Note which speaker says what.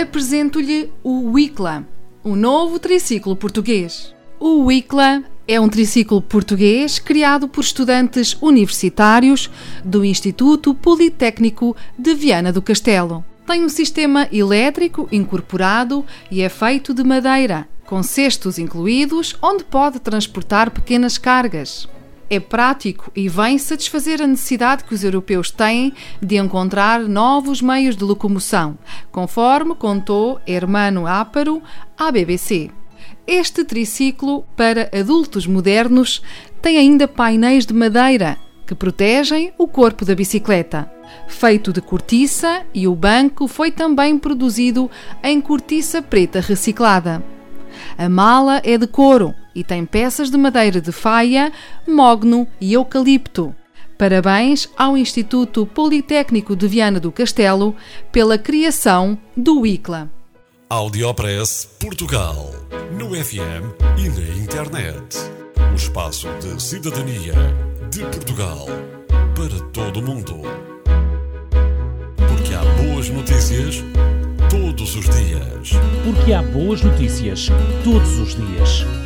Speaker 1: Apresento-lhe o Wicla, o novo triciclo português. O Wicla é um triciclo português criado por estudantes universitários do Instituto Politécnico de Viana do Castelo. Tem um sistema elétrico incorporado e é feito de madeira, com cestos incluídos, onde pode transportar pequenas cargas é prático e vem satisfazer a necessidade que os europeus têm de encontrar novos meios de locomoção, conforme contou Hermano Áparo à BBC. Este triciclo para adultos modernos tem ainda painéis de madeira que protegem o corpo da bicicleta. Feito de cortiça e o banco foi também produzido em cortiça preta reciclada. A mala é de couro e tem peças de madeira de faia, mogno e eucalipto. Parabéns ao Instituto Politécnico de Viana do Castelo pela criação do ICLA.
Speaker 2: Audiopress Portugal. No FM e na internet. O espaço de cidadania de Portugal para todo o mundo. Porque há boas notícias todos os dias.
Speaker 3: Porque há boas notícias todos os dias.